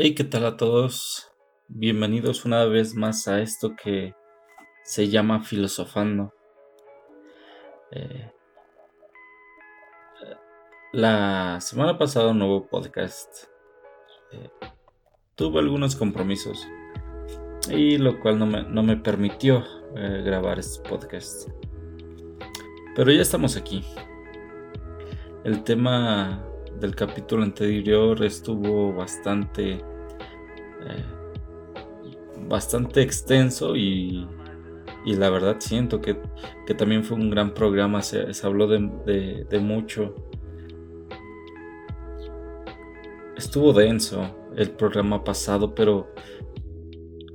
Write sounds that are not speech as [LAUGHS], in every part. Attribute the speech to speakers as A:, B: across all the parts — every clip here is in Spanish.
A: Hey, ¿qué tal a todos? Bienvenidos una vez más a esto que se llama Filosofando. Eh, la semana pasada un nuevo podcast. Eh, tuve algunos compromisos y lo cual no me, permitió eh, grabar este podcast. Pero ya estamos aquí. El tema del capítulo anterior estuvo bastante eh, bastante extenso y, y, la verdad siento que, que, también fue un gran programa, se, habló de, de, mucho. Estuvo denso el programa pasado, pero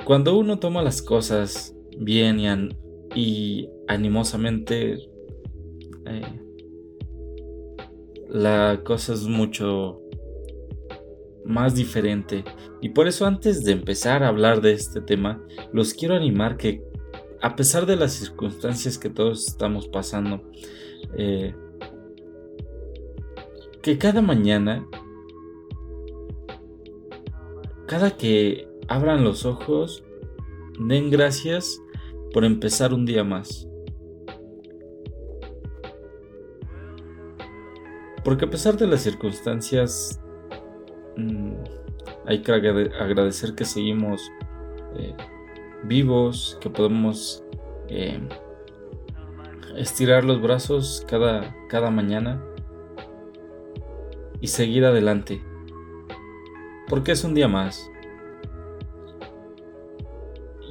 A: cuando uno toma las cosas bien y, y animosamente, eh, la cosa es mucho más diferente. Y por eso antes de empezar a hablar de este tema, los quiero animar que a pesar de las circunstancias que todos estamos pasando, eh, que cada mañana, cada que abran los ojos, den gracias por empezar un día más. Porque a pesar de las circunstancias, mm, hay que agradecer que seguimos eh, vivos, que podemos eh, estirar los brazos cada, cada mañana y seguir adelante. Porque es un día más.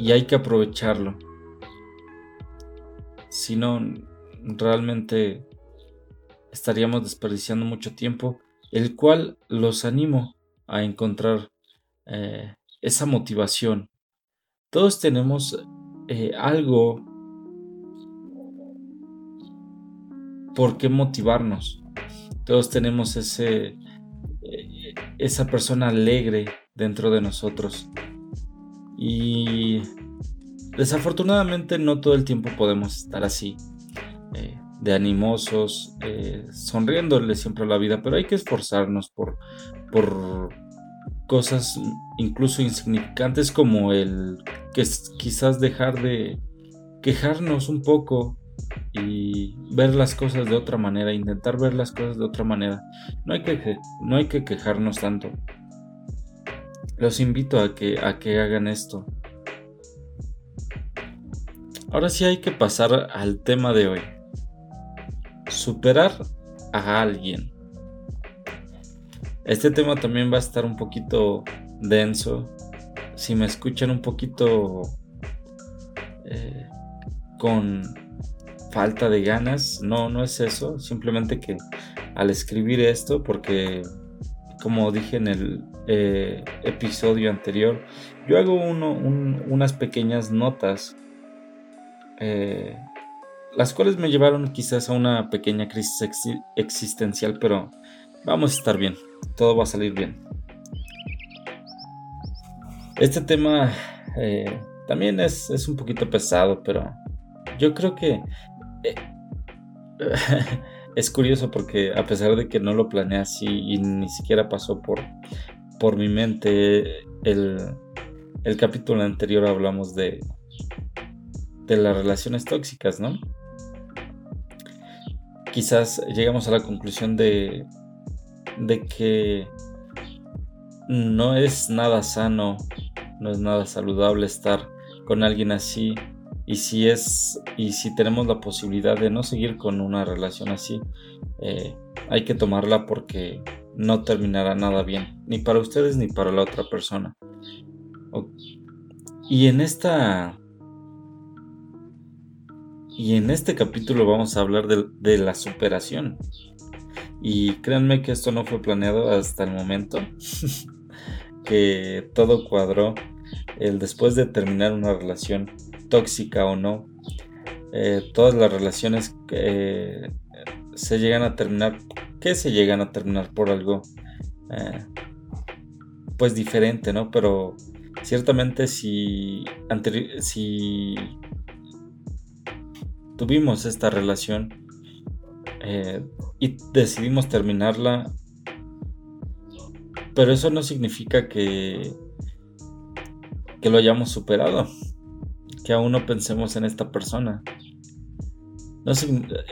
A: Y hay que aprovecharlo. Si no, realmente estaríamos desperdiciando mucho tiempo, el cual los animo a encontrar eh, esa motivación. Todos tenemos eh, algo por qué motivarnos. Todos tenemos ese, eh, esa persona alegre dentro de nosotros. Y desafortunadamente no todo el tiempo podemos estar así de animosos, eh, sonriéndole siempre a la vida, pero hay que esforzarnos por, por cosas incluso insignificantes como el que quizás dejar de quejarnos un poco y ver las cosas de otra manera, intentar ver las cosas de otra manera. No hay que, no hay que quejarnos tanto. Los invito a que, a que hagan esto. Ahora sí hay que pasar al tema de hoy superar a alguien. Este tema también va a estar un poquito denso. Si me escuchan un poquito eh, con falta de ganas, no, no es eso. Simplemente que al escribir esto, porque como dije en el eh, episodio anterior, yo hago unas pequeñas notas eh, las cuales me llevaron quizás a una pequeña crisis existencial, pero vamos a estar bien, todo va a salir bien. Este tema eh, también es, un poquito pesado, pero yo creo que eh, [LAUGHS] es curioso porque a pesar de que no lo planeé así y ni siquiera pasó por, por mi mente, el, el capítulo anterior hablamos de, de las relaciones tóxicas, ¿no? Quizás llegamos a la conclusión de, de que no es nada sano, no es nada saludable estar con alguien así. Y si es, y si tenemos la posibilidad de no seguir con una relación así, eh, hay que tomarla porque no terminará nada bien, ni para ustedes ni para la otra persona. Y en esta y en este capítulo vamos a hablar de, la superación. Y créanme que esto no fue planeado hasta el momento. [LAUGHS] que todo cuadró. El después de terminar una relación tóxica o no. Eh, todas las relaciones que se llegan a terminar. Que se llegan a terminar por algo. Eh, pues diferente, ¿no? Pero ciertamente si, si tuvimos esta relación eh, y decidimos terminarla, Pero eso no significa que, que lo hayamos superado, que aún no pensemos en esta persona.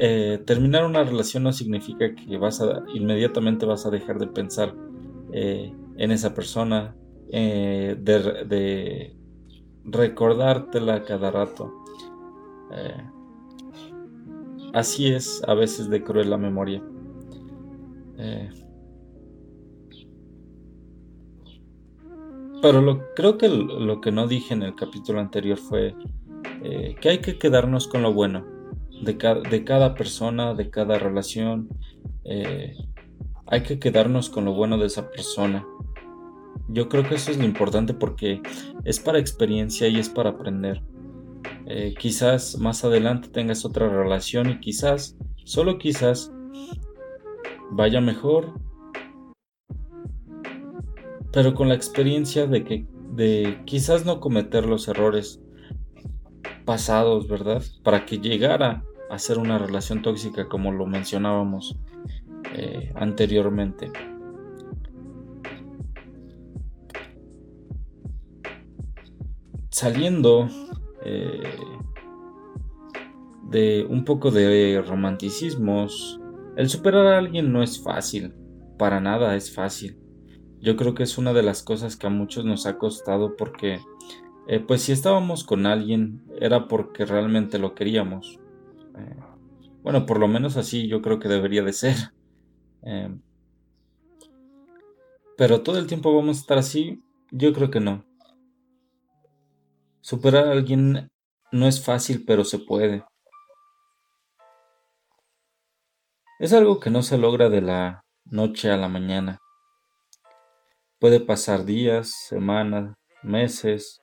A: Eh, terminar una relación no significa que vas a inmediatamente vas a dejar de pensar eh, en esa persona, de, recordártela cada rato. Así es a veces de cruel la memoria. pero lo, creo que lo que no dije en el capítulo anterior fue que hay que quedarnos con lo bueno de, cada persona, de cada relación. Eh, hay que quedarnos con lo bueno de esa persona. Yo creo que eso es lo importante porque es para experiencia y es para aprender. Eh, quizás más adelante tengas otra relación y quizás, solo quizás, vaya mejor. Pero con la experiencia de que de quizás no cometer los errores pasados, ¿verdad? Para que llegara hacer una relación tóxica como lo mencionábamos eh, anteriormente. Saliendo eh, de un poco de romanticismos, el superar a alguien no es fácil, para nada es fácil. Yo creo que es una de las cosas que a muchos nos ha costado porque, eh, pues si estábamos con alguien era porque realmente lo queríamos, eh, bueno, por lo menos así yo creo que debería de ser. Pero todo el tiempo vamos a estar así, yo creo que no. Superar a alguien no es fácil, pero se puede. Es algo que no se logra de la noche a la mañana. Puede pasar días, semanas, meses,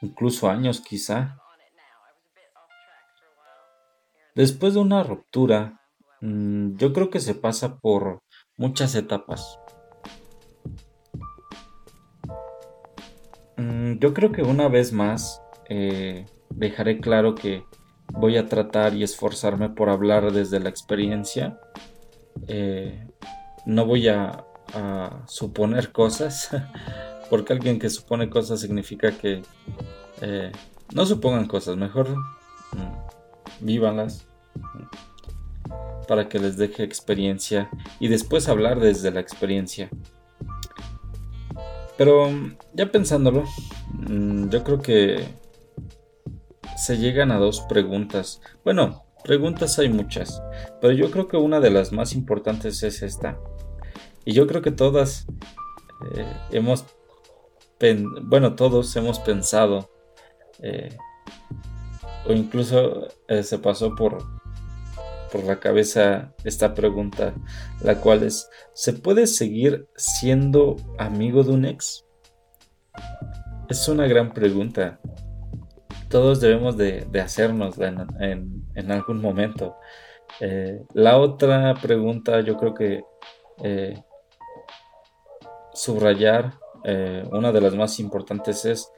A: incluso años quizá. Después de una ruptura, mm, yo creo que se pasa por muchas etapas. Mm, yo creo que una vez más eh, dejaré claro que voy a tratar y esforzarme por hablar desde la experiencia. Eh, no voy a, suponer [LAUGHS] cosas, porque alguien que supone cosas significa que eh, no supongan cosas, mejor mm, vívanlas para que les deje experiencia y después hablar desde la experiencia. Pero ya pensándolo, mm, yo creo que se llegan a dos preguntas. Bueno, preguntas hay muchas, pero yo creo que una de las más importantes es esta. Y yo creo que todas eh, hemos, bueno, todos hemos pensado, eh, o incluso eh, se pasó por, por la cabeza esta pregunta, la cual es, ¿se puede seguir siendo amigo de un ex? Es una gran pregunta. Todos debemos de, hacernos en, algún momento. Eh, la otra pregunta yo creo que eh, subrayar, eh, una de las más importantes es,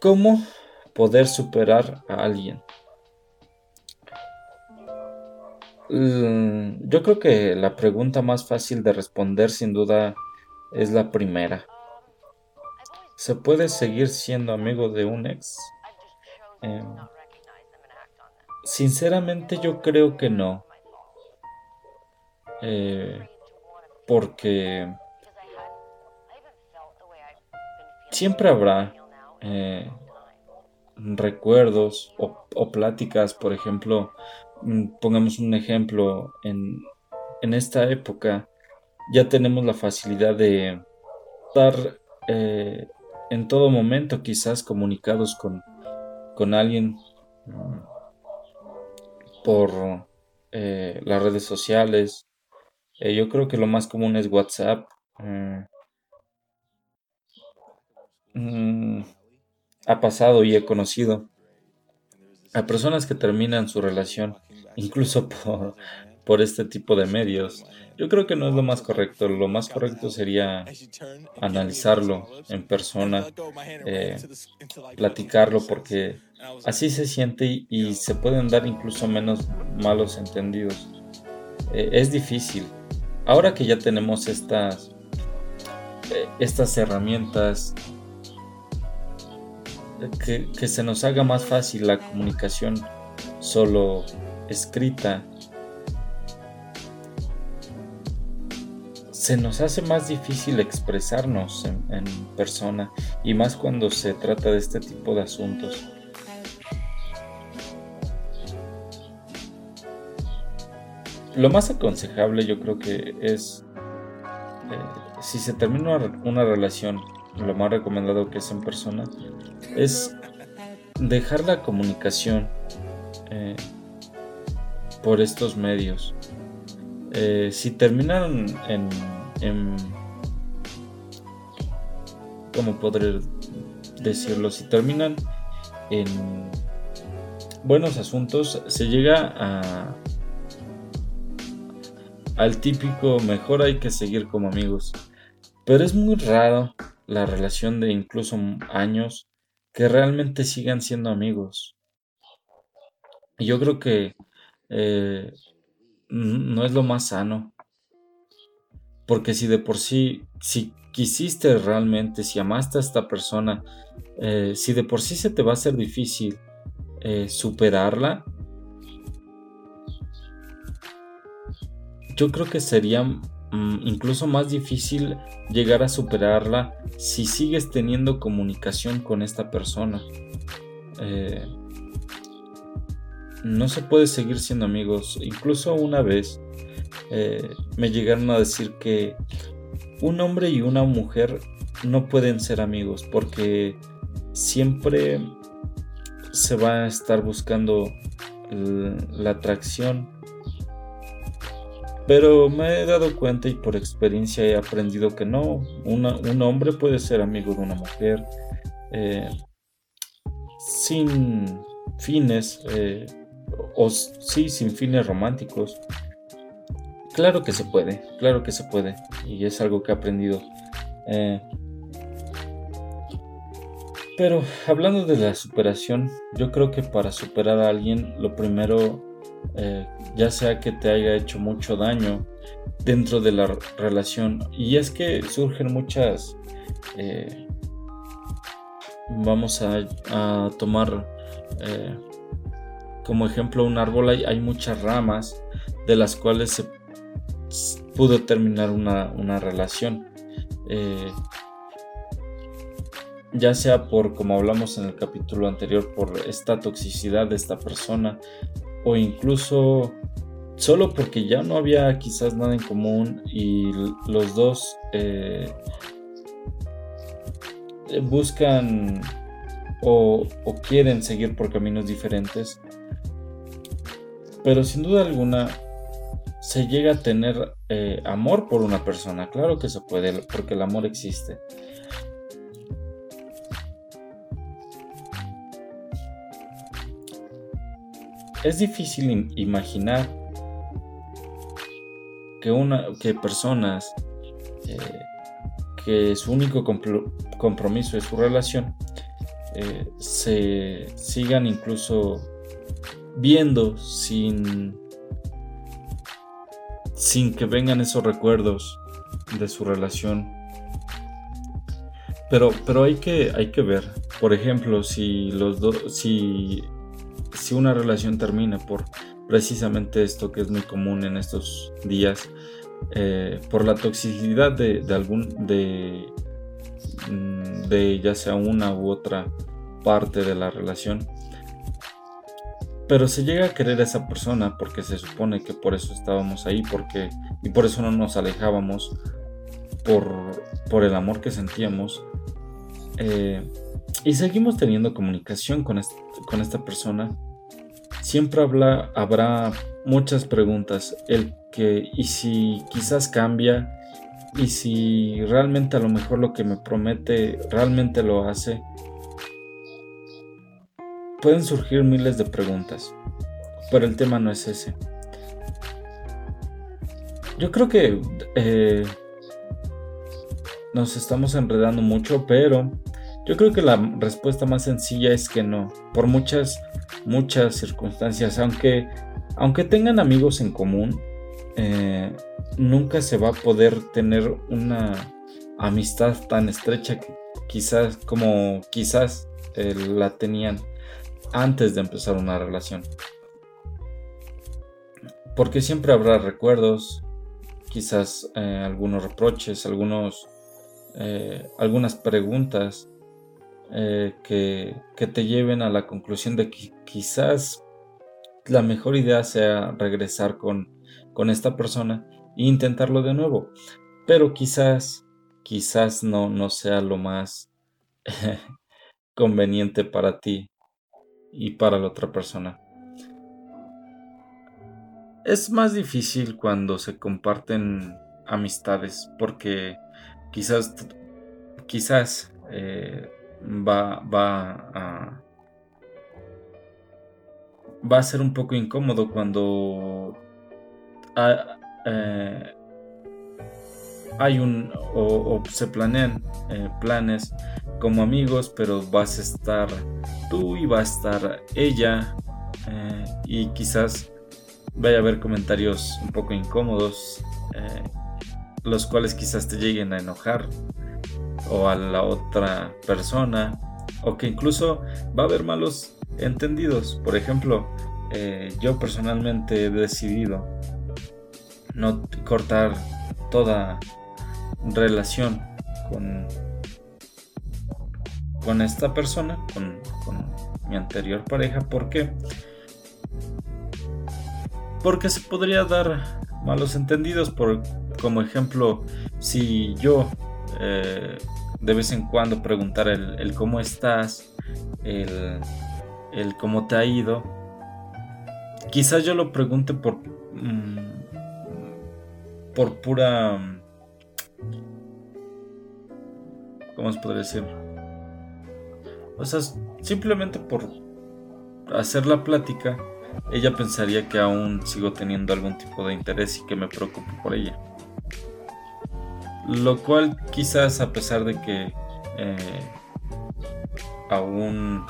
A: ¿cómo poder superar a alguien? Yo creo que la pregunta más fácil de responder sin duda es la primera. ¿Se puede seguir siendo amigo de un ex? Em, sinceramente yo creo que no. Eh, porque siempre habrá eh, recuerdos o, pláticas, por ejemplo, mm, pongamos un ejemplo, en, esta época ya tenemos la facilidad de estar eh, en todo momento quizás comunicados con, con alguien mm, por eh, las redes sociales. Eh, yo creo que lo más común es WhatsApp. Mm, ha pasado y he conocido a personas que terminan su relación, incluso [LAUGHS] por, por este tipo de medios. Yo creo que no es lo más correcto. Lo más correcto sería analizarlo en persona, eh, platicarlo, porque así se siente y, se pueden dar incluso menos malos entendidos. eh, es difícil. Ahora que ya tenemos estas, eh, estas herramientas, que, se nos haga más fácil la comunicación solo escrita, se nos hace más difícil expresarnos en, persona y más cuando se trata de este tipo de asuntos. Lo más aconsejable yo creo que es, eh, si se termina una, relación, lo más recomendado que es en persona, es dejar la comunicación eh, por estos medios. Eh, si terminan en, en ¿cómo poder decirlo? Si terminan en buenos asuntos, se llega a al típico mejor hay que seguir como amigos. Pero es muy raro la relación de incluso años que realmente sigan siendo amigos. Y yo creo que eh, no es lo más sano. Porque si de por sí, si quisiste realmente, si amaste a esta persona, eh, si de por sí se te va a hacer difícil eh, superarla, yo creo que sería incluso más difícil llegar a superarla si sigues teniendo comunicación con esta persona. Eh, no se puede seguir siendo amigos. Incluso una vez eh, me llegaron a decir que un hombre y una mujer no pueden ser amigos porque siempre se va a estar buscando la atracción. Pero me he dado cuenta y por experiencia he aprendido que no, un hombre puede ser amigo de una mujer eh, sin fines. Eh, o sí, sin fines románticos. Claro que se puede, claro que se puede. Y es algo que he aprendido. Eh, pero hablando de la superación, yo creo que para superar a alguien, lo primero, eh, ya sea que te haya hecho mucho daño dentro de la relación, y es que surgen muchas, eh, vamos a, tomar como ejemplo, un árbol hay, muchas ramas de las cuales se pudo terminar una, relación. Eh, ya sea por, como hablamos en el capítulo anterior, por esta toxicidad de esta persona, o incluso solo porque ya no había quizás nada en común y los dos eh, buscan o, quieren seguir por caminos diferentes, pero sin duda alguna se llega a tener eh, amor por una persona. Claro que se puede, porque el amor existe. Es difícil imaginar que, una, que personas eh, que su único compromiso es su relación eh, se sigan incluso viendo sin sin que vengan esos recuerdos de su relación. Pero, pero hay, que, hay que ver, por ejemplo, si los dos, si, si una relación termina por precisamente esto que es muy común en estos días, eh, por la toxicidad de, de algún, de, mm, de ya sea una u otra parte de la relación, pero se llega a querer a esa persona porque se supone que por eso estábamos ahí, porque y por eso no nos alejábamos por, por el amor que sentíamos. Eh, y seguimos teniendo comunicación con, con esta persona. Siempre habla, habrá muchas preguntas. El que, y si quizás cambia, y si realmente a lo mejor lo que me promete realmente lo hace Pueden surgir miles de preguntas, pero el tema no es ese. Yo creo que eh, nos estamos enredando mucho, pero yo creo que la respuesta más sencilla es que no, por muchas, muchas circunstancias, aunque, aunque tengan amigos en común, eh, nunca se va a poder tener una amistad tan estrecha quizás como quizás eh, la tenían antes de empezar una relación. Porque siempre habrá recuerdos, quizás eh, algunos reproches, algunos, algunas preguntas que, que, te lleven a la conclusión de que quizás la mejor idea sea regresar con, con esta persona e intentarlo de nuevo. Pero quizás, quizás no, no sea lo más [LAUGHS] conveniente para ti y para la otra persona. Es más difícil cuando se comparten amistades porque quizás, quizás eh, va, va a va a ser un poco incómodo cuando eh, hay un o, se planean eh, planes como amigos, pero vas a estar tú y va a estar ella eh, y quizás vaya a haber comentarios un poco incómodos, los cuales quizás te lleguen a enojar o a la otra persona o que incluso va a haber malos entendidos. Por ejemplo, yo personalmente he decidido no cortar toda relación con, con esta persona, con, mi anterior pareja. ¿Por qué? Porque se podría dar malos entendidos. Por, como ejemplo, si yo eh, de vez en cuando preguntar el, cómo estás, el, el, cómo te ha ido, quizás yo lo pregunte por... Mm, por pura... ¿Cómo se podría decir? O sea, simplemente por hacer la plática, ella pensaría que aún sigo teniendo algún tipo de interés y que me preocupo por ella. Lo cual quizás a pesar de que eh, aún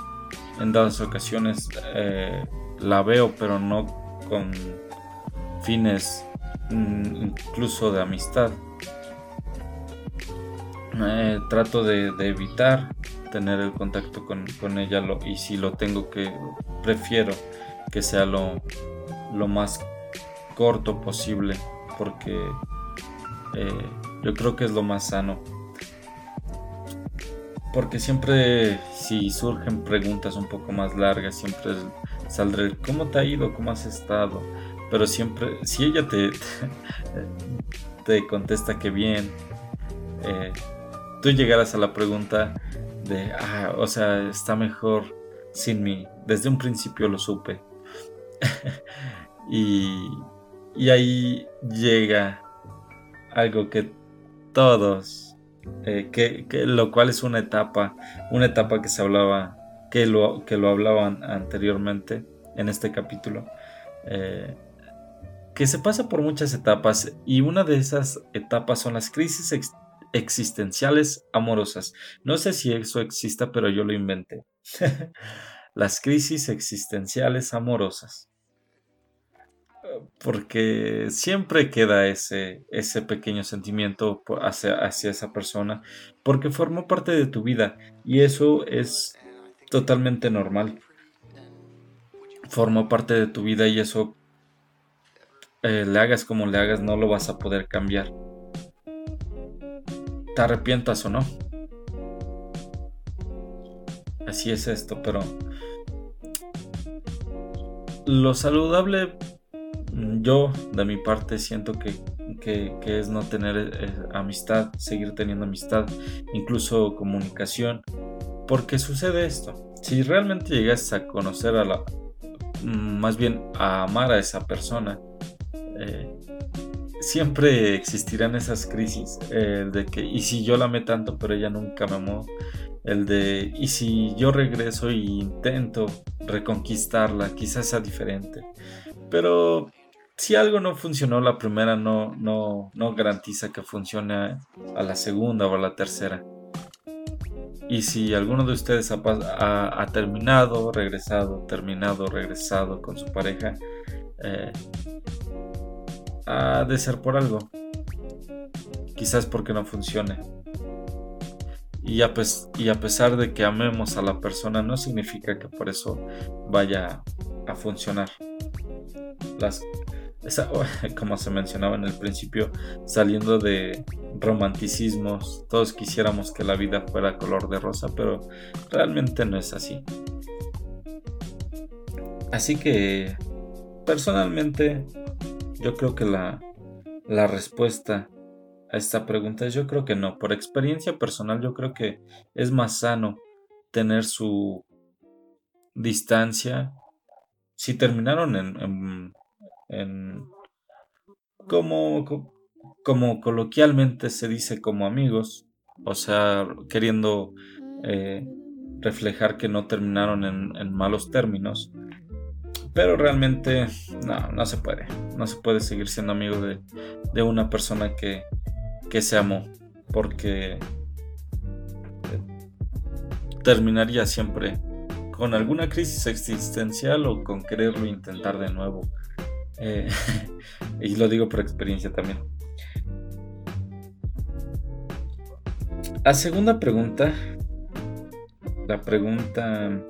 A: en dadas ocasiones eh, la veo, pero no con fines Mm, incluso de amistad. trato de, evitar tener el contacto con, ella lo, y si lo tengo que prefiero que sea lo, lo más corto posible porque eh, yo creo que es lo más sano porque siempre si surgen preguntas un poco más largas siempre saldré cómo te ha ido cómo has estado pero siempre, si ella te, [LAUGHS] te, contesta que bien, eh, tú llegarás a la pregunta de, ah, o sea, está mejor sin mí. Desde un principio lo supe. [LAUGHS] y, y ahí llega algo que todos, eh, que, lo cual es una etapa, una etapa que se hablaba, que lo, que lo hablaban anteriormente en este capítulo. Eh, que se pasa por muchas etapas y una de esas etapas son las crisis existenciales amorosas. No sé si eso exista, pero yo lo inventé. [LAUGHS] las crisis existenciales amorosas. Porque siempre queda ese, ese pequeño sentimiento hacia, hacia esa persona, porque formó parte de tu vida y eso es totalmente normal. Formó parte de tu vida y eso eh, le hagas como le hagas, no lo vas a poder cambiar. Te arrepientas o no. Así es esto, pero lo saludable, yo de mi parte siento que, es no tener eh, amistad, seguir teniendo amistad, incluso comunicación, porque sucede esto. Si realmente llegas a conocer a la, mm, más bien a amar a esa persona, eh, siempre existirán esas crisis, el de que, y si yo la amé tanto, pero ella nunca me amó, el de, y si yo regreso e intento reconquistarla, quizás sea diferente, pero si algo no funcionó la primera, no, no, no garantiza que funcione a la segunda o a la tercera. Y si alguno de ustedes ha, ha terminado, regresado, terminado, regresado con su pareja, eh, ha de ser por algo. Quizás porque no funcione. Y a, y a pesar de que amemos a la persona, no significa que por eso vaya a funcionar. Las, [LAUGHS] como se mencionaba en el principio, saliendo de romanticismos, todos quisiéramos que la vida fuera color de rosa, pero realmente no es así. Así que, personalmente, yo creo que la, la respuesta a esta pregunta es yo creo que no. Por experiencia personal, yo creo que es más sano tener su distancia. Si terminaron en en como, como coloquialmente se dice como amigos, o sea, queriendo eh, reflejar que no terminaron en, malos términos, pero realmente no, no se puede, no se puede seguir siendo amigo de, de una persona que, que se amó, porque terminaría siempre con alguna crisis existencial o con quererlo intentar de nuevo. Eh, [LAUGHS] y lo digo por experiencia también. La segunda pregunta, la pregunta,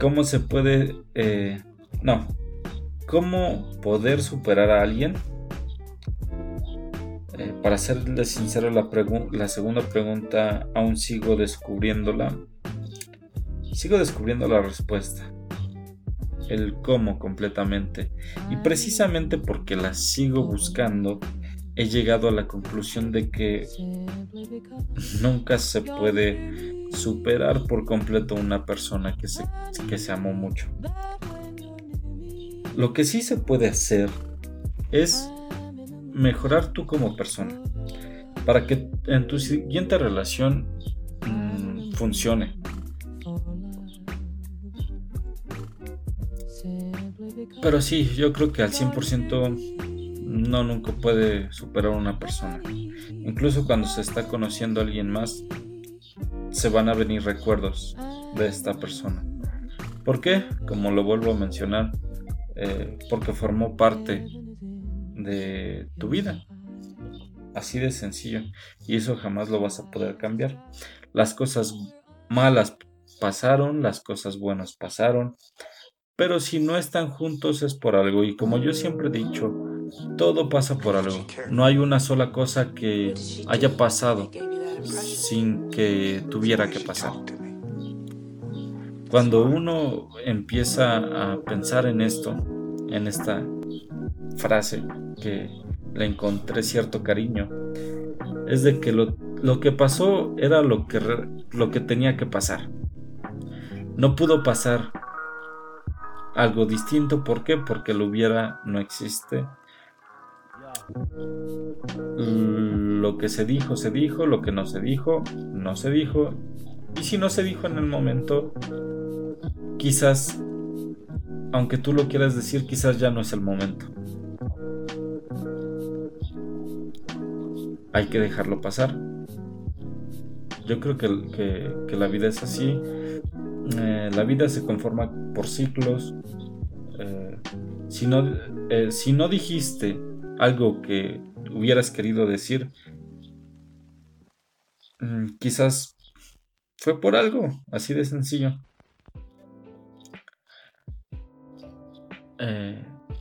A: ¿cómo se puede, eh, no, cómo poder superar a alguien? Eh, para serle sincero, la, la segunda pregunta aún sigo descubriéndola. Sigo descubriendo la respuesta el cómo completamente. Y precisamente porque la sigo buscando, he llegado a la conclusión de que nunca se puede superar por completo una persona que se, que se amó mucho. Lo que sí se puede hacer es mejorar tú como persona para que en tu siguiente relación mm, funcione Pero sí, yo creo que al 100% no nunca puede superar una persona. Incluso cuando se está conociendo a alguien más, se van a venir recuerdos de esta persona. ¿Por qué? Como lo vuelvo a mencionar, eh, porque formó parte de tu vida. Así de sencillo. Y eso jamás lo vas a poder cambiar. Las cosas malas pasaron, las cosas buenas pasaron. Pero si no están juntos es por algo y como yo siempre he dicho, todo pasa por algo. No hay una sola cosa que haya pasado sin que tuviera que pasar. Cuando uno empieza a pensar en esto, en esta frase que le encontré cierto cariño, es de que lo, lo que pasó era lo que, lo que tenía que pasar. No pudo pasar algo distinto. ¿Por qué? Porque lo hubiera no existe. Lo que se dijo, se dijo. Lo que no se dijo, no se dijo. Y si no se dijo en el momento, quizás, aunque tú lo quieras decir, quizás ya no es el momento. Hay que dejarlo pasar. Yo creo que, que la vida es así eh, la vida se conforma por ciclos. Eh, si, no, eh, si no dijiste algo que hubieras querido decir, mm, quizás fue por algo, así de sencillo.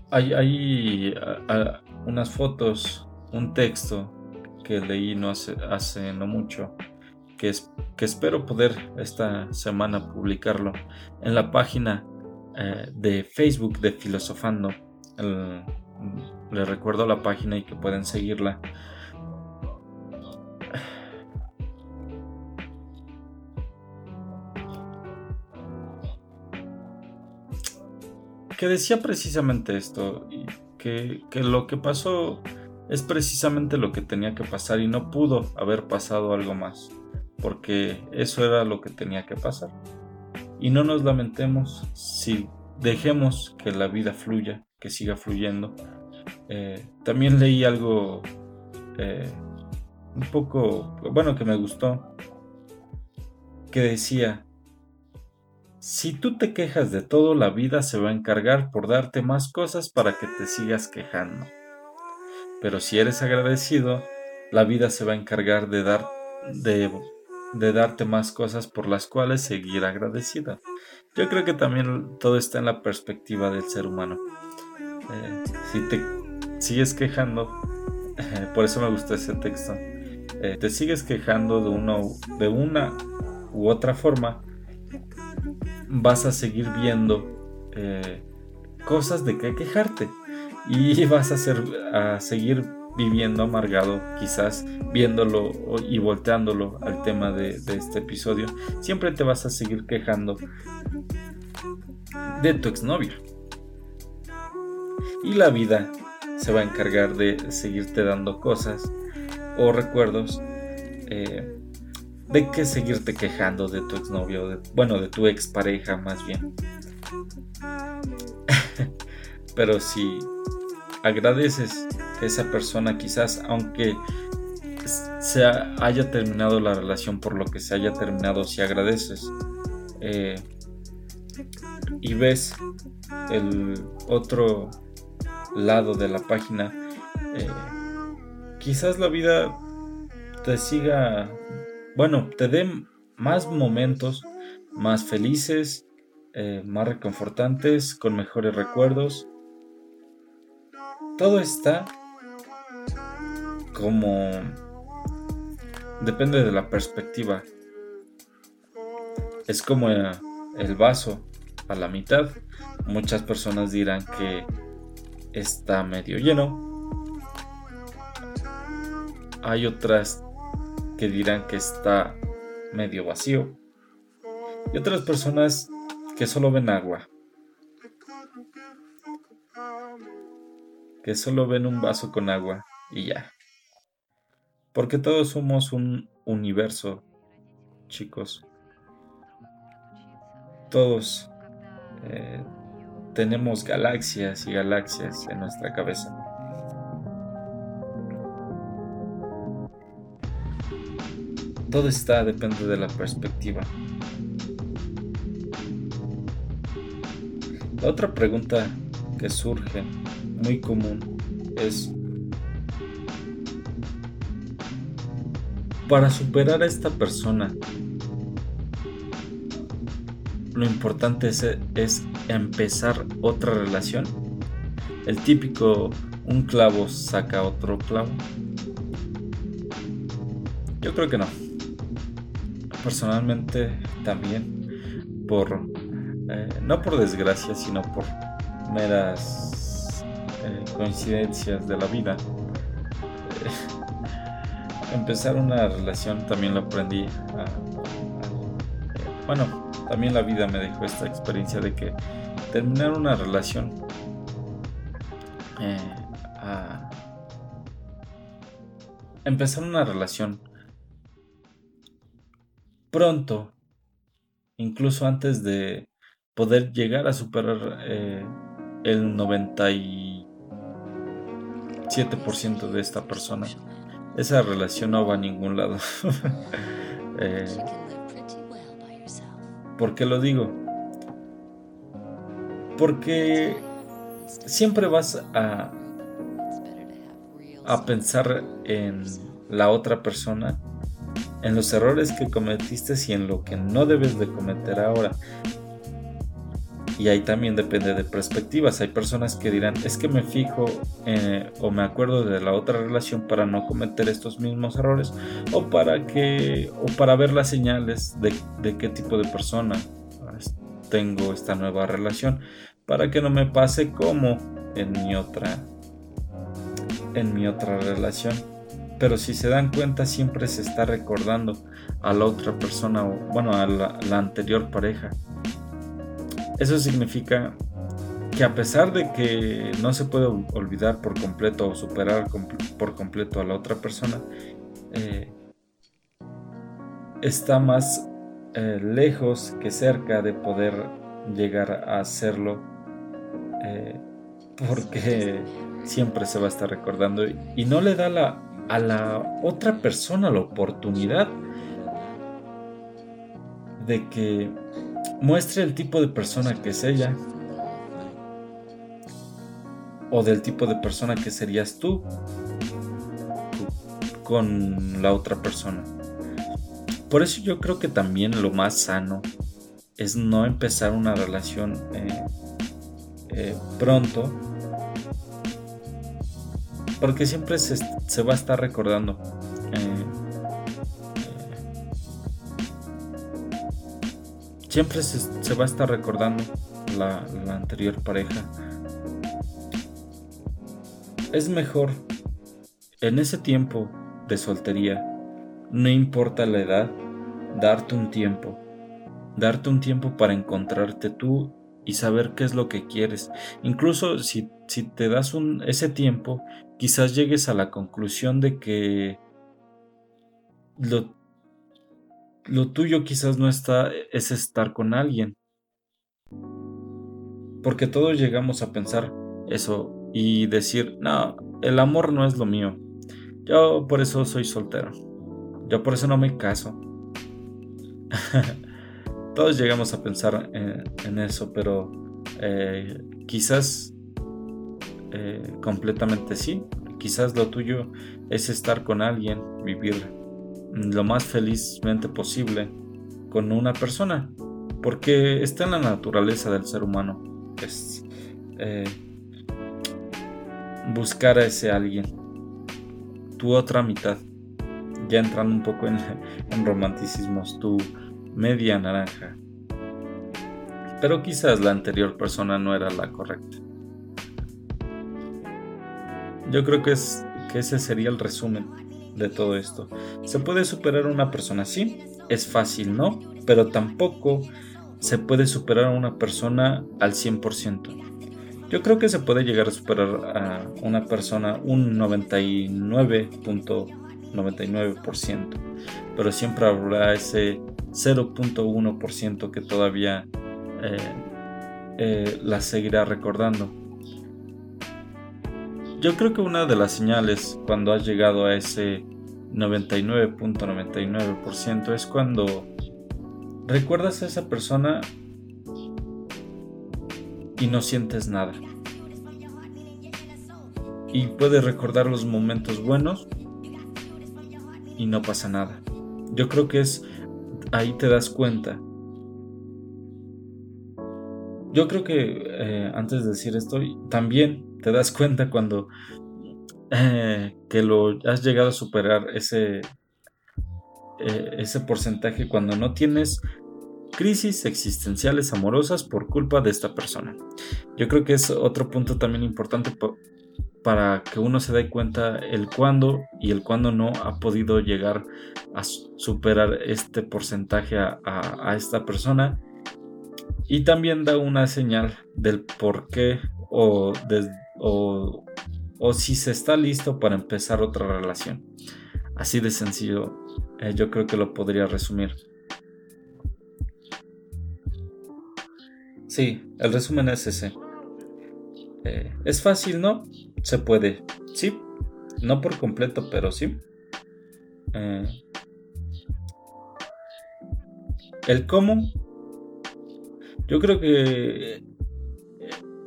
A: hay, hay unas fotos, un texto que leí no hace, hace no mucho que, espero poder esta semana publicarlo en la página eh, de Facebook de Filosofando. les recuerdo la página y que pueden seguirla. Que decía precisamente esto, que lo que pasó es precisamente lo que tenía que pasar y no pudo haber pasado algo más porque eso era lo que tenía que pasar. Y no nos lamentemos si dejemos que la vida fluya, que siga fluyendo. Eh, también leí algo eh, un poco, bueno, que me gustó, que decía, si tú te quejas de todo, la vida se va a encargar por darte más cosas para que te sigas quejando. Pero si eres agradecido, la vida se va a encargar de dar de, de darte más cosas por las cuales seguir agradecida. Yo creo que también todo está en la perspectiva del ser humano. Eh, si te sigues quejando, [LAUGHS] por eso me gusta ese texto, eh, te sigues quejando de, uno, de una u otra forma, vas a seguir viendo eh, cosas de que quejarte y [LAUGHS] vas a, ser, a seguir viviendo amargado, quizás viéndolo y volteándolo al tema de, este episodio, siempre te vas a seguir quejando de tu exnovia. Y la vida se va a encargar de seguirte dando cosas o recuerdos eh, de que seguirte quejando de tu exnovio, bueno, de tu expareja más bien. [LAUGHS] Pero si agradeces esa persona, quizás aunque se haya terminado la relación por lo que se haya terminado, si agradeces eh, y ves el otro lado de la página, eh, quizás la vida te siga, bueno, te dé más momentos más felices, eh, más reconfortantes, con mejores recuerdos. Todo está como... Depende de la perspectiva. Es como el vaso a la mitad. Muchas personas dirán que está medio lleno. Hay otras que dirán que está medio vacío. Y otras personas que solo ven agua. Que solo ven un vaso con agua y ya. Porque todos somos un universo, chicos. Todos eh, tenemos galaxias y galaxias en nuestra cabeza. Todo está, depende de la perspectiva. La otra pregunta que surge muy común es, para superar a esta persona, lo importante es, es empezar otra relación. El típico un clavo saca otro clavo. Yo creo que no. Personalmente también por eh, no por desgracia, sino por meras eh, coincidencias de la vida. [LAUGHS] empezar una relación también lo aprendí. bueno, también la vida me dejó esta experiencia de que terminar una relación empezar una relación pronto, incluso antes de poder llegar a superar eh, el 97% de esta persona. Esa relación no va a ningún lado. [LAUGHS] eh, ¿Por qué lo digo? Porque siempre vas a, a pensar en la otra persona, en los errores que cometiste y en lo que no debes de cometer ahora. Y ahí también depende de perspectivas. Hay personas que dirán, es que me fijo eh, o me acuerdo de la otra relación para no cometer estos mismos errores o para que o para ver las señales de, de qué tipo de persona tengo esta nueva relación para que no me pase como en mi otra en mi otra relación. Pero si se dan cuenta siempre se está recordando a la otra persona o bueno a la anterior pareja eso significa que a pesar de que no se puede olvidar por completo o superar por completo a la otra persona, eh, está más eh, lejos que cerca de poder llegar a hacerlo eh, porque siempre se va a estar recordando y no le da a la otra persona la oportunidad de que muestre el tipo de persona que es ella o del tipo de persona que serías tú con la otra persona. Por eso yo creo que también lo más sano es no empezar una relación eh, eh, pronto. Porque siempre se, va a estar recordando. Siempre se, va a estar recordando la, anterior pareja. Es mejor en ese tiempo de soltería, no importa la edad, darte un tiempo, darte un tiempo para encontrarte tú y saber qué es lo que quieres. Incluso si, te das ese tiempo, quizás llegues a la conclusión de que lo, lo tuyo quizás no está, es estar con alguien. Porque todos llegamos a pensar eso y decir, no, el amor no es lo mío. Yo por eso soy soltero. Yo por eso no me caso. [LAUGHS] Todos llegamos a pensar en, eso, pero eh, quizás eh, completamente sí. Quizás lo tuyo es estar con alguien, vivir lo más felizmente posible con una persona, porque está en la naturaleza del ser humano. Es eh, buscar a ese alguien, tu otra mitad, ya entrando un poco en, [LAUGHS] en romanticismos, tu media naranja. Pero quizás la anterior persona no era la correcta. Yo creo que, es, que ese sería el resumen de todo esto. ¿Se puede superar una persona así? Es fácil, ¿no? Pero tampoco se puede superar a una persona al 100%. Yo creo que se puede llegar a superar a una persona un 99.99%, pero siempre habrá ese 0.1% que todavía eh, eh, la seguirá recordando. Yo creo que una de las señales cuando has llegado a ese 99.99% es cuando recuerdas a esa persona y no sientes nada. Y puedes recordar los momentos buenos y no pasa nada. Yo creo que es ahí te das cuenta. Yo creo que eh, antes de decir esto, también te das cuenta cuando eh, que lo has llegado a superar ese, eh, ese porcentaje cuando no tienes crisis existenciales amorosas por culpa de esta persona. Yo creo que es otro punto también importante para que uno se dé cuenta el cuándo y el cuándo no ha podido llegar a superar este porcentaje a, esta persona. Y también da una señal del por qué o, o, si se está listo para empezar otra relación. Así de sencillo, eh, yo creo que lo podría resumir. Sí, el resumen es ese. Eh, es fácil, ¿no? Se puede. Sí. No por completo, pero sí. Eh, el cómo. Yo creo que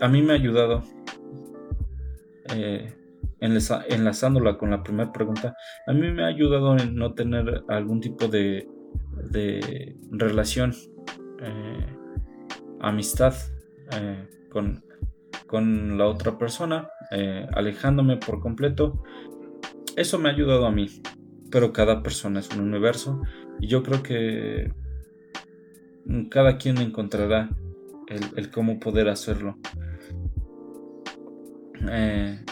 A: a mí me ha ayudado. Enlazándola con la primera pregunta. A mí me ha ayudado en no tener algún tipo de, de relación amistad eh, con, con, la otra persona, eh, alejándome por completo. Eso me ha ayudado a mí, pero cada persona es un universo y yo creo que cada quien encontrará el, cómo poder hacerlo. Eh,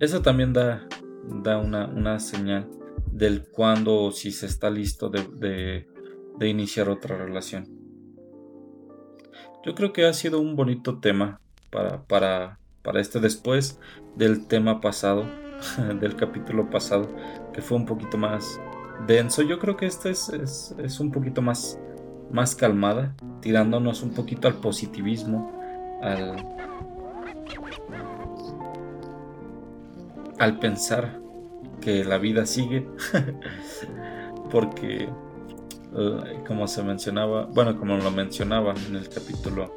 A: eso también da, da una, señal del cuándo o si se está listo de iniciar otra relación. Yo creo que ha sido un bonito tema para, para, para este después del tema pasado, [LAUGHS] del capítulo pasado, que fue un poquito más denso. Yo creo que este es, es, un poquito más, más calmada, tirándonos un poquito al positivismo, al, al pensar que la vida sigue, [LAUGHS] porque eh, como se mencionaba, bueno, como lo mencionaba en el capítulo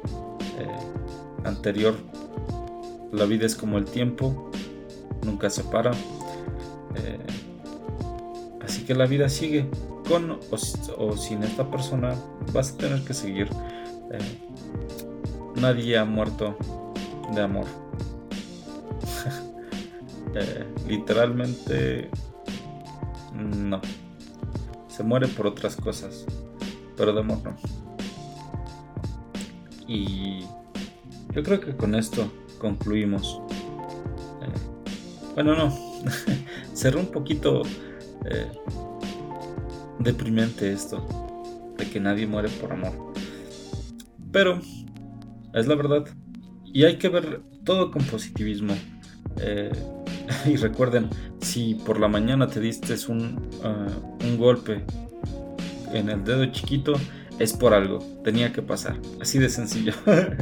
A: eh, anterior, la vida es como el tiempo, nunca se para. Eh, Así que la vida sigue. Con o, sin esta persona vas a tener que seguir. Nadie ha muerto de amor. Literalmente no. Se muere por otras cosas. Pero de amor no. Y yo creo que con esto concluimos. Eh, bueno, no. [LAUGHS] Cerró un poquito eh, deprimente esto. De que nadie muere por amor. Pero es la verdad. Y hay que ver todo con positivismo. Eh, [LAUGHS] y recuerden, si por la mañana te diste un, ah, un golpe en el dedo chiquito, es por algo, tenía que pasar, así de sencillo. [LAUGHS]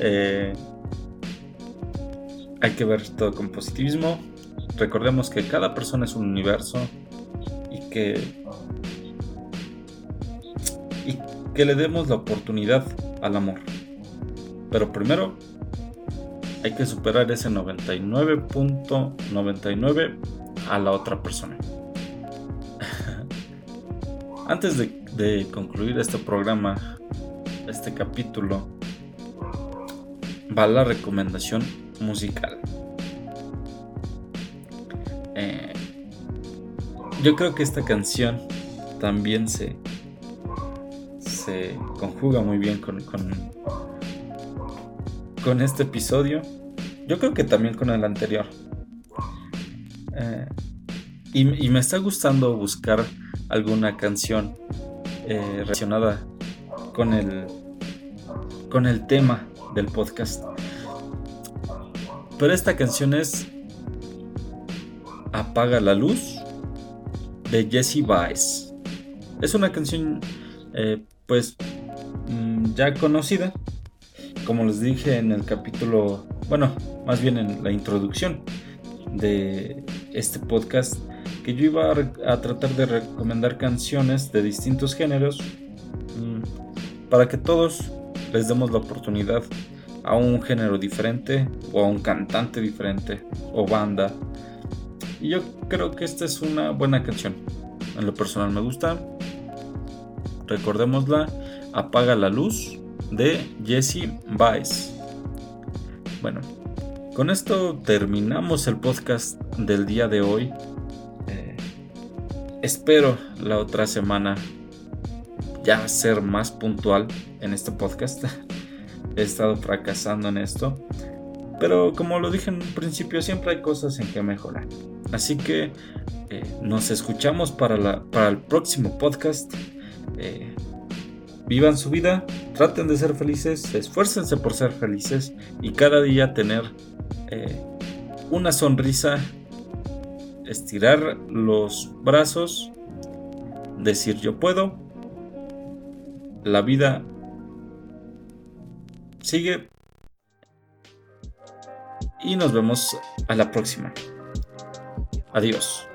A: Eh, hay que ver todo con positivismo. Recordemos que cada persona es un universo y que y que le demos la oportunidad al amor. Pero primero hay que superar ese 99.99 a la otra persona. [LAUGHS] Antes de, concluir este programa, este capítulo, va la recomendación musical. Eh, yo creo que esta canción también se, se conjuga muy bien con, con este episodio. Yo creo que también con el anterior. Eh, y, me está gustando buscar alguna canción eh, relacionada con el, con el tema del podcast. Pero esta canción es Apaga la luz de Jesse Baez. Es una canción eh, pues mm, ya conocida como les dije en el capítulo, bueno, más bien en la introducción de este podcast, que yo iba a, tratar de recomendar canciones de distintos géneros mm, para que todos les demos la oportunidad a un género diferente o a un cantante diferente o banda. Y yo creo que esta es una buena canción. En lo personal me gusta. Recordémosla. Apaga la luz de Jesse Baez. Bueno, con esto terminamos el podcast del día de hoy. Eh, espero la otra semana ya ser más puntual en este podcast. [LAUGHS] He estado fracasando en esto. Pero como lo dije en un principio, siempre hay cosas en que mejorar. Así que eh, nos escuchamos para, la, para el próximo podcast. Eh, Vivan su vida, traten de ser felices, esfuércense por ser felices y cada día tener eh, una sonrisa, estirar los brazos, decir yo puedo. La vida sigue y nos vemos a la próxima. Adiós.